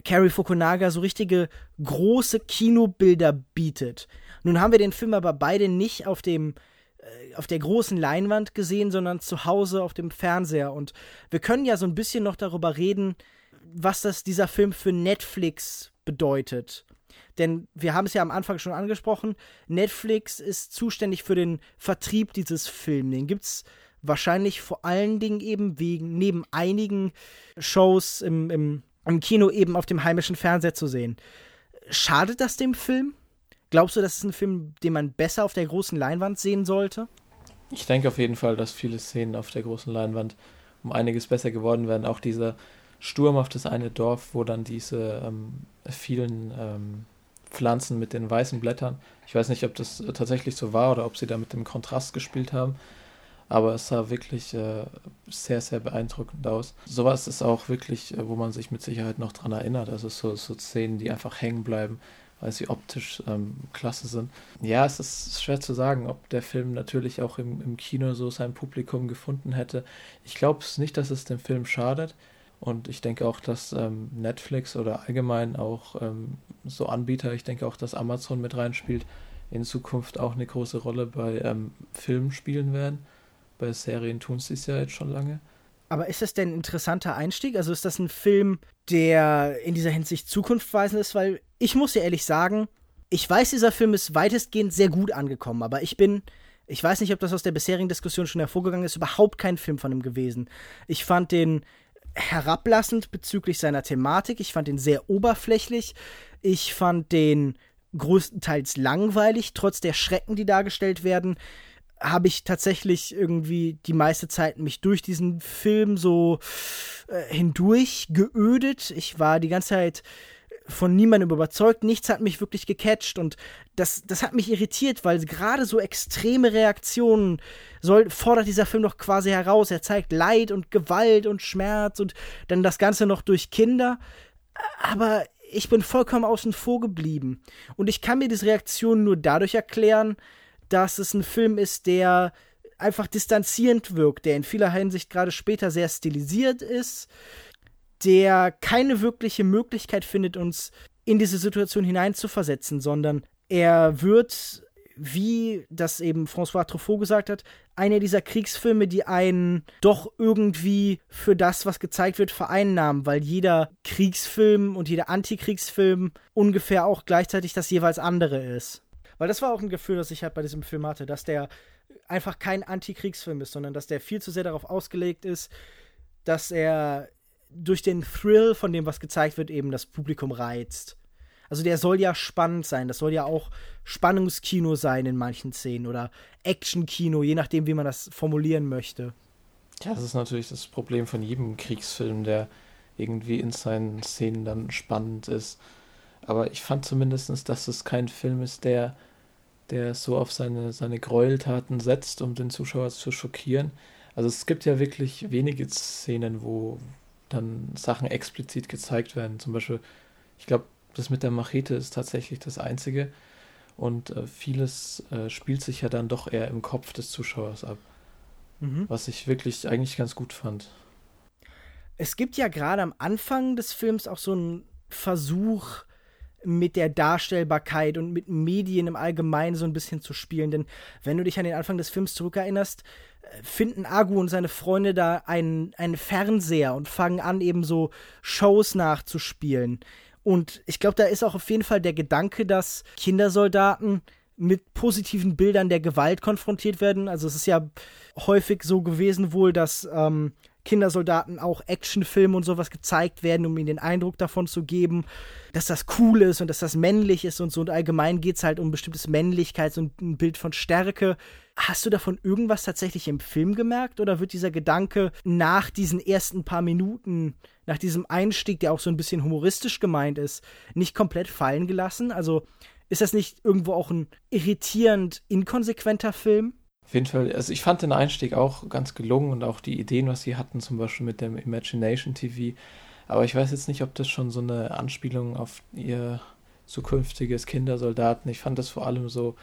Cary Fukunaga so richtige große Kinobilder bietet. Nun haben wir den Film aber beide nicht auf dem äh, auf der großen Leinwand gesehen, sondern zu Hause auf dem Fernseher und wir können ja so ein bisschen noch darüber reden, was das dieser Film für Netflix bedeutet. Denn wir haben es ja am Anfang schon angesprochen, Netflix ist zuständig für den Vertrieb dieses Films. Den gibt es wahrscheinlich vor allen Dingen eben wegen, neben einigen Shows im, im im Kino eben auf dem heimischen Fernseher zu sehen. Schadet das dem Film? Glaubst du, das ist ein Film, den man besser auf der großen Leinwand sehen sollte? Ich denke auf jeden Fall, dass viele Szenen auf der großen Leinwand um einiges besser geworden wären. Auch dieser Sturm auf das eine Dorf, wo dann diese ähm, vielen ähm, Pflanzen mit den weißen Blättern. Ich weiß nicht, ob das tatsächlich so war oder ob sie da mit dem Kontrast gespielt haben. Aber es sah wirklich äh, sehr, sehr beeindruckend aus. Sowas ist auch wirklich, äh, wo man sich mit Sicherheit noch dran erinnert. Also so, so Szenen, die einfach hängen bleiben, weil sie optisch ähm, klasse sind. Ja, es ist schwer zu sagen, ob der Film natürlich auch im, im Kino so sein Publikum gefunden hätte. Ich glaube nicht, dass es dem Film schadet. Und ich denke auch, dass ähm, Netflix oder allgemein auch ähm, so Anbieter, ich denke auch, dass Amazon mit reinspielt, in Zukunft auch eine große Rolle bei ähm, Filmen spielen werden. Bei Serien tun sie es ja jetzt schon lange. Aber ist das denn ein interessanter Einstieg? Also ist das ein Film, der in dieser Hinsicht zukunftsweisend ist? Weil ich muss ja ehrlich sagen, ich weiß, dieser Film ist weitestgehend sehr gut angekommen, aber ich bin, ich weiß nicht, ob das aus der bisherigen Diskussion schon hervorgegangen ist, überhaupt kein Film von ihm gewesen. Ich fand den herablassend bezüglich seiner Thematik. Ich fand ihn sehr oberflächlich. Ich fand den größtenteils langweilig, trotz der Schrecken, die dargestellt werden. Habe ich tatsächlich irgendwie die meiste Zeit mich durch diesen Film so äh, hindurch geödet. Ich war die ganze Zeit von niemandem überzeugt. Nichts hat mich wirklich gecatcht und das, das hat mich irritiert, weil gerade so extreme Reaktionen soll, fordert dieser Film doch quasi heraus. Er zeigt Leid und Gewalt und Schmerz und dann das Ganze noch durch Kinder. Aber ich bin vollkommen außen vor geblieben. Und ich kann mir diese Reaktion nur dadurch erklären, dass es ein Film ist, der einfach distanzierend wirkt, der in vieler Hinsicht gerade später sehr stilisiert ist, der keine wirkliche Möglichkeit findet, uns in diese Situation hineinzuversetzen, sondern er wird, wie das eben François Truffaut gesagt hat, einer dieser Kriegsfilme, die einen doch irgendwie für das, was gezeigt wird, vereinnahmen, weil jeder Kriegsfilm und jeder Antikriegsfilm ungefähr auch gleichzeitig das jeweils andere ist. Weil das war auch ein Gefühl, das ich halt bei diesem Film hatte, dass der einfach kein Antikriegsfilm ist, sondern dass der viel zu sehr darauf ausgelegt ist, dass er durch den Thrill von dem, was gezeigt wird, eben das Publikum reizt. Also der soll ja spannend sein. Das soll ja auch Spannungskino sein in manchen Szenen oder Actionkino, je nachdem, wie man das formulieren möchte. Ja, das ist natürlich das Problem von jedem Kriegsfilm, der irgendwie in seinen Szenen dann spannend ist. Aber ich fand zumindest, dass es kein Film ist, der, der so auf seine, seine Gräueltaten setzt, um den Zuschauer zu schockieren. Also es gibt ja wirklich wenige Szenen, wo, dann Sachen explizit gezeigt werden. Zum Beispiel, ich glaube, das mit der Machete ist tatsächlich das Einzige. Und äh, vieles äh, spielt sich ja dann doch eher im Kopf des Zuschauers ab. Mhm. Was ich wirklich eigentlich ganz gut fand. Es gibt ja gerade am Anfang des Films auch so einen Versuch, mit der Darstellbarkeit und mit Medien im Allgemeinen so ein bisschen zu spielen. Denn wenn du dich an den Anfang des Films zurückerinnerst, finden Agu und seine Freunde da einen, einen Fernseher und fangen an, eben so Shows nachzuspielen. Und ich glaube, da ist auch auf jeden Fall der Gedanke, dass Kindersoldaten mit positiven Bildern der Gewalt konfrontiert werden. Also es ist ja häufig so gewesen wohl, dass ähm, Kindersoldaten auch Actionfilme und sowas gezeigt werden, um ihnen den Eindruck davon zu geben, dass das cool ist und dass das männlich ist und so. Und allgemein geht es halt um bestimmtes Männlichkeits- und ein Bild von Stärke. Hast du davon irgendwas tatsächlich im Film gemerkt oder wird dieser Gedanke nach diesen ersten paar Minuten, nach diesem Einstieg, der auch so ein bisschen humoristisch gemeint ist, nicht komplett fallen gelassen? Also ist das nicht irgendwo auch ein irritierend inkonsequenter Film? Auf jeden Fall, also ich fand den Einstieg auch ganz gelungen und auch die Ideen, was sie hatten, zum Beispiel mit dem Imagination TV. Aber ich weiß jetzt nicht, ob das schon so eine Anspielung auf ihr zukünftiges Kindersoldaten. Ich fand das vor allem so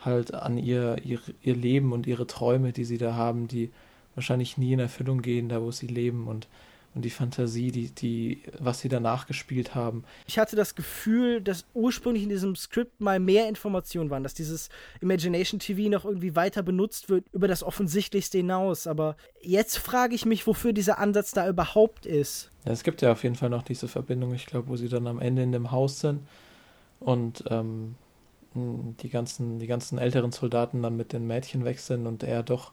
halt an ihr, ihr, ihr Leben und ihre Träume, die sie da haben, die wahrscheinlich nie in Erfüllung gehen, da wo sie leben und und die Fantasie, die, die, was sie danach gespielt haben. Ich hatte das Gefühl, dass ursprünglich in diesem Skript mal mehr Informationen waren, dass dieses Imagination TV noch irgendwie weiter benutzt wird über das Offensichtlichste hinaus. Aber jetzt frage ich mich, wofür dieser Ansatz da überhaupt ist. Ja, es gibt ja auf jeden Fall noch diese Verbindung, ich glaube, wo sie dann am Ende in dem Haus sind und ähm, die ganzen, die ganzen älteren Soldaten dann mit den Mädchen wechseln und er doch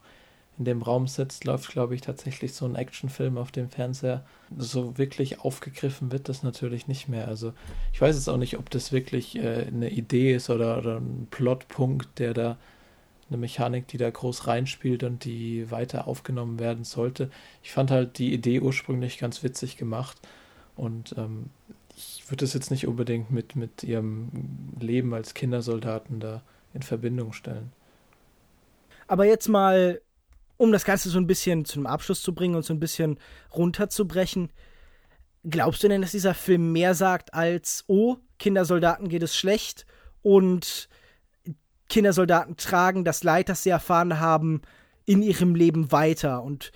in dem Raum sitzt, läuft, glaube ich, tatsächlich so ein Actionfilm auf dem Fernseher. So wirklich aufgegriffen wird das natürlich nicht mehr. Also ich weiß jetzt auch nicht, ob das wirklich äh, eine Idee ist oder, oder ein Plotpunkt, der da eine Mechanik, die da groß reinspielt und die weiter aufgenommen werden sollte. Ich fand halt die Idee ursprünglich ganz witzig gemacht und ähm, ich würde es jetzt nicht unbedingt mit, mit ihrem Leben als Kindersoldaten da in Verbindung stellen. Aber jetzt mal, um das Ganze so ein bisschen zum Abschluss zu bringen und so ein bisschen runterzubrechen, glaubst du denn, dass dieser Film mehr sagt als, oh, Kindersoldaten geht es schlecht und Kindersoldaten tragen das Leid, das sie erfahren haben, in ihrem Leben weiter und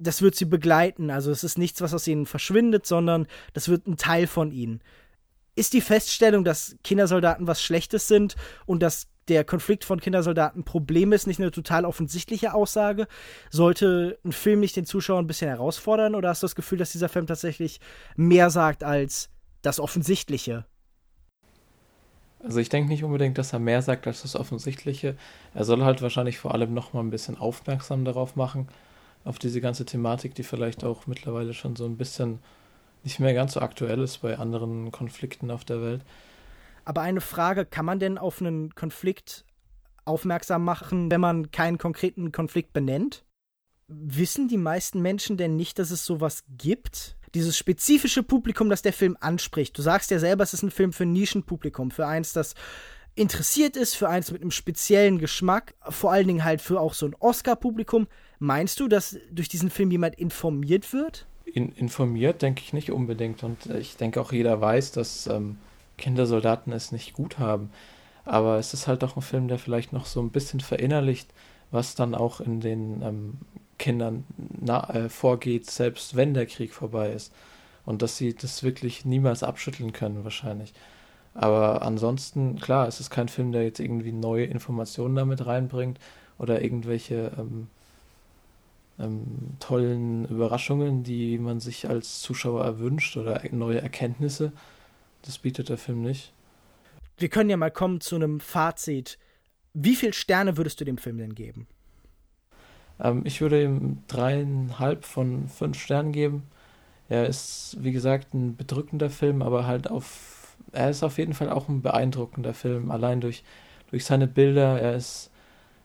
das wird sie begleiten. Also es ist nichts, was aus ihnen verschwindet, sondern das wird ein Teil von ihnen. Ist die Feststellung, dass Kindersoldaten was Schlechtes sind und dass der Konflikt von Kindersoldaten Problem ist, nicht eine total offensichtliche Aussage? Sollte ein Film nicht den Zuschauer ein bisschen herausfordern oder hast du das Gefühl, dass dieser Film tatsächlich mehr sagt als das Offensichtliche? Also ich denke nicht unbedingt, dass er mehr sagt als das Offensichtliche. Er soll halt wahrscheinlich vor allem noch mal ein bisschen aufmerksam darauf machen, auf diese ganze Thematik, die vielleicht auch mittlerweile schon so ein bisschen nicht mehr ganz so aktuell ist bei anderen Konflikten auf der Welt. Aber eine Frage, kann man denn auf einen Konflikt aufmerksam machen, wenn man keinen konkreten Konflikt benennt? Wissen die meisten Menschen denn nicht, dass es sowas gibt? Dieses spezifische Publikum, das der Film anspricht. Du sagst ja selber, es ist ein Film für ein Nischenpublikum, für eins, das interessiert ist, für eins mit einem speziellen Geschmack, vor allen Dingen halt für auch so ein Oscar-Publikum. Meinst du, dass durch diesen Film jemand informiert wird? In, informiert denke ich nicht unbedingt. Und ich denke auch jeder weiß, dass ähm, Kindersoldaten es nicht gut haben. Aber es ist halt doch ein Film, der vielleicht noch so ein bisschen verinnerlicht, was dann auch in den ähm, Kindern na, äh, vorgeht, selbst wenn der Krieg vorbei ist. Und dass sie das wirklich niemals abschütteln können, wahrscheinlich. Aber ansonsten, klar, es ist kein Film, der jetzt irgendwie neue Informationen damit reinbringt oder irgendwelche ähm, ähm, tollen Überraschungen, die man sich als Zuschauer erwünscht oder neue Erkenntnisse. Das bietet der Film nicht. Wir können ja mal kommen zu einem Fazit. Wie viele Sterne würdest du dem Film denn geben? Ähm, ich würde ihm dreieinhalb von fünf Sternen geben. Er ist, wie gesagt, ein bedrückender Film, aber halt auf er ist auf jeden Fall auch ein beeindruckender Film, allein durch, durch seine Bilder. Er ist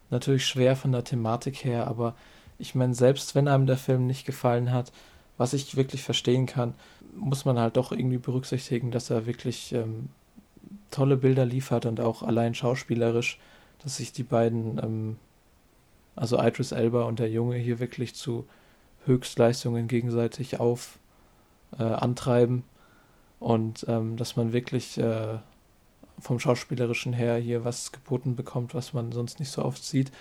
natürlich schwer von der Thematik her, aber ich meine, selbst wenn einem der Film nicht gefallen hat, was ich wirklich verstehen kann, muss man halt doch irgendwie berücksichtigen, dass er wirklich ähm, tolle Bilder liefert und auch allein schauspielerisch, dass sich die beiden, ähm, also Idris Elba und der Junge hier wirklich zu Höchstleistungen gegenseitig auf äh, antreiben und ähm, dass man wirklich äh, vom Schauspielerischen her hier was geboten bekommt, was man sonst nicht so oft sieht.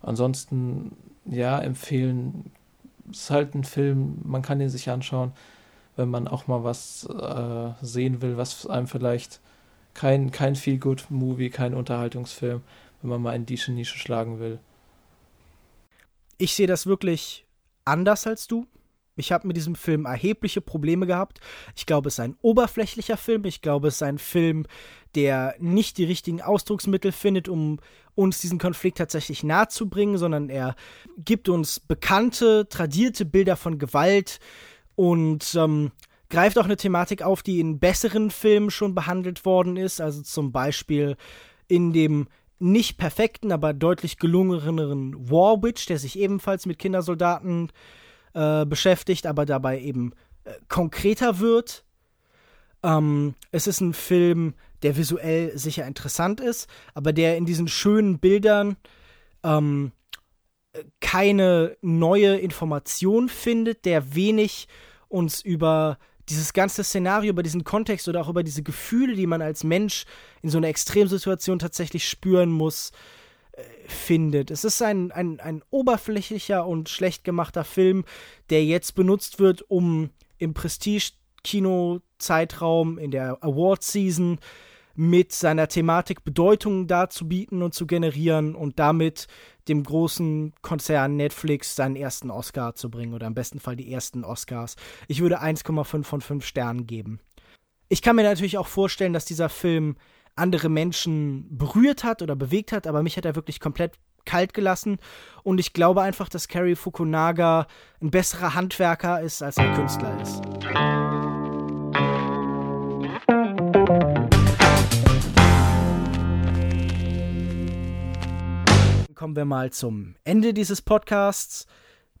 Ansonsten, ja, empfehlen, ist halt ein Film, man kann ihn sich anschauen, wenn man auch mal was äh, sehen will, was einem vielleicht kein, kein Feel-Good-Movie, kein Unterhaltungsfilm, wenn man mal in diese Nische schlagen will. Ich sehe das wirklich anders als du. Ich habe mit diesem Film erhebliche Probleme gehabt. Ich glaube, es ist ein oberflächlicher Film. Ich glaube, es ist ein Film, der nicht die richtigen Ausdrucksmittel findet, um uns diesen Konflikt tatsächlich nahe zu bringen, sondern er gibt uns bekannte, tradierte Bilder von Gewalt und ähm, greift auch eine Thematik auf, die in besseren Filmen schon behandelt worden ist. Also zum Beispiel in dem nicht perfekten, aber deutlich gelungeneren War Witch, der sich ebenfalls mit Kindersoldaten äh, äh, beschäftigt, aber dabei eben äh, konkreter wird. Ähm, es ist ein Film, der visuell sicher interessant ist, aber der in diesen schönen Bildern ähm, keine neue Information findet, der wenig uns über dieses ganze Szenario, über diesen Kontext oder auch über diese Gefühle, die man als Mensch in so einer Extremsituation tatsächlich spüren muss, findet. Es ist ein, ein, ein oberflächlicher und schlecht gemachter Film, der jetzt benutzt wird, um im Prestige-Kino-Zeitraum, in der Award-Season mit seiner Thematik Bedeutung darzubieten und zu generieren und damit dem großen Konzern Netflix seinen ersten Oscar zu bringen oder im besten Fall die ersten Oscars. Ich würde 1,5 von 5 Sternen geben. Ich kann mir natürlich auch vorstellen, dass dieser Film andere Menschen berührt hat oder bewegt hat, aber mich hat er wirklich komplett kalt gelassen. Und ich glaube einfach, dass Cary Fukunaga ein besserer Handwerker ist, als er Künstler ist. Kommen wir mal zum Ende dieses Podcasts.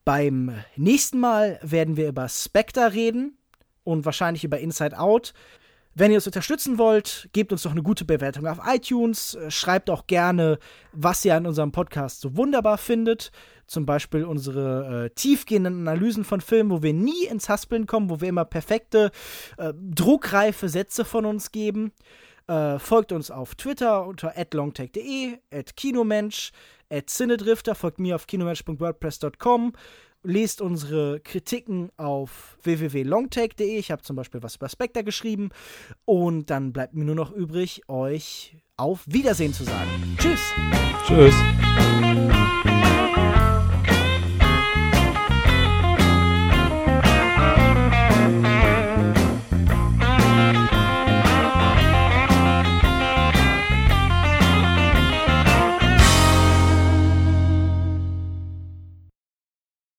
Beim nächsten Mal werden wir über Spectre reden und wahrscheinlich über Inside Out. Wenn ihr uns unterstützen wollt, gebt uns doch eine gute Bewertung auf iTunes. Äh, schreibt auch gerne, was ihr an unserem Podcast so wunderbar findet. Zum Beispiel unsere äh, tiefgehenden Analysen von Filmen, wo wir nie ins Haspeln kommen, wo wir immer perfekte, äh, druckreife Sätze von uns geben. Äh, folgt uns auf Twitter unter longtech.de, kinomensch, cinedrifter, folgt mir auf kinomensch.wordpress.com lest unsere Kritiken auf www.longtake.de. Ich habe zum Beispiel was über Spectre geschrieben. Und dann bleibt mir nur noch übrig, euch auf Wiedersehen zu sagen. Tschüss. Tschüss.